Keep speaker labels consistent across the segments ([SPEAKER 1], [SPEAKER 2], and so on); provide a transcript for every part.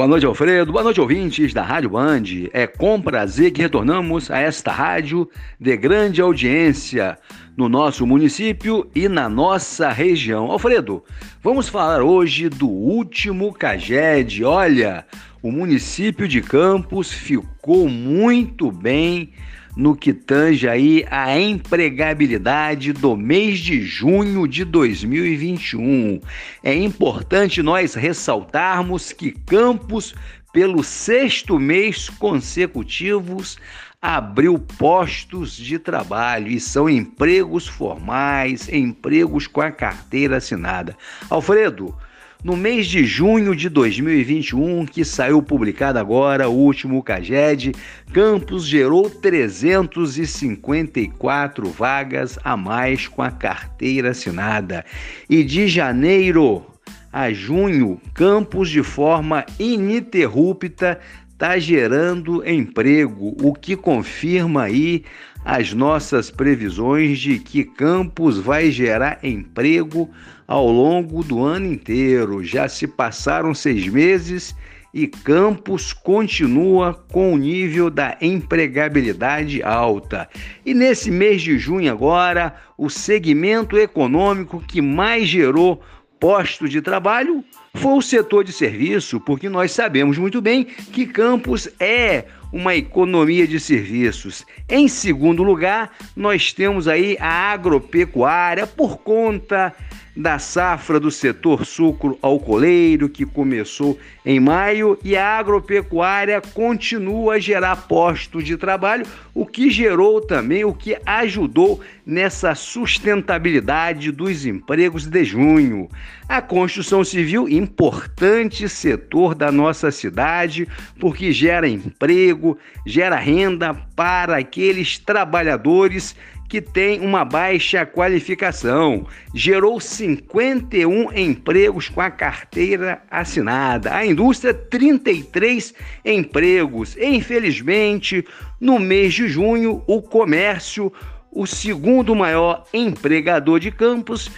[SPEAKER 1] Boa noite, Alfredo. Boa noite, ouvintes da Rádio Band. É com prazer que retornamos a esta rádio de grande audiência no nosso município e na nossa região. Alfredo, vamos falar hoje do último CAGED. Olha, o município de Campos ficou muito bem no que tange aí a empregabilidade do mês de junho de 2021. É importante nós ressaltarmos que Campos, pelo sexto mês consecutivos, abriu postos de trabalho e são empregos formais, empregos com a carteira assinada. Alfredo, no mês de junho de 2021, que saiu publicado agora, o último CAGED, Campos gerou 354 vagas a mais com a carteira assinada. E de janeiro a junho, Campos, de forma ininterrupta, está gerando emprego, o que confirma aí as nossas previsões de que Campos vai gerar emprego ao longo do ano inteiro. Já se passaram seis meses e Campos continua com o nível da empregabilidade alta. E nesse mês de junho, agora, o segmento econômico que mais gerou posto de trabalho foi o setor de serviço, porque nós sabemos muito bem que Campos é uma economia de serviços. Em segundo lugar, nós temos aí a agropecuária por conta da safra do setor sucro alcooleiro, que começou em maio, e a agropecuária continua a gerar postos de trabalho, o que gerou também, o que ajudou nessa sustentabilidade dos empregos de junho. A construção civil, importante setor da nossa cidade, porque gera emprego, gera renda para aqueles trabalhadores que tem uma baixa qualificação. Gerou 51 empregos com a carteira assinada. A indústria, 33 empregos. Infelizmente, no mês de junho, o comércio, o segundo maior empregador de Campos,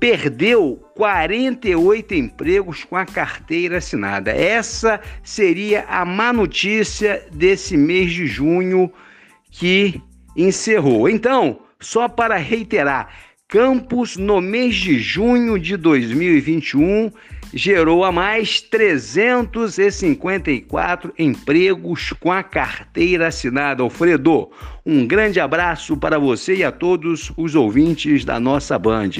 [SPEAKER 1] perdeu 48 empregos com a carteira assinada. Essa seria a má notícia desse mês de junho que encerrou. Então, só para reiterar, Campos, no mês de junho de 2021, gerou a mais 354 empregos com a carteira assinada. Alfredo, um grande abraço para você e a todos os ouvintes da nossa Band.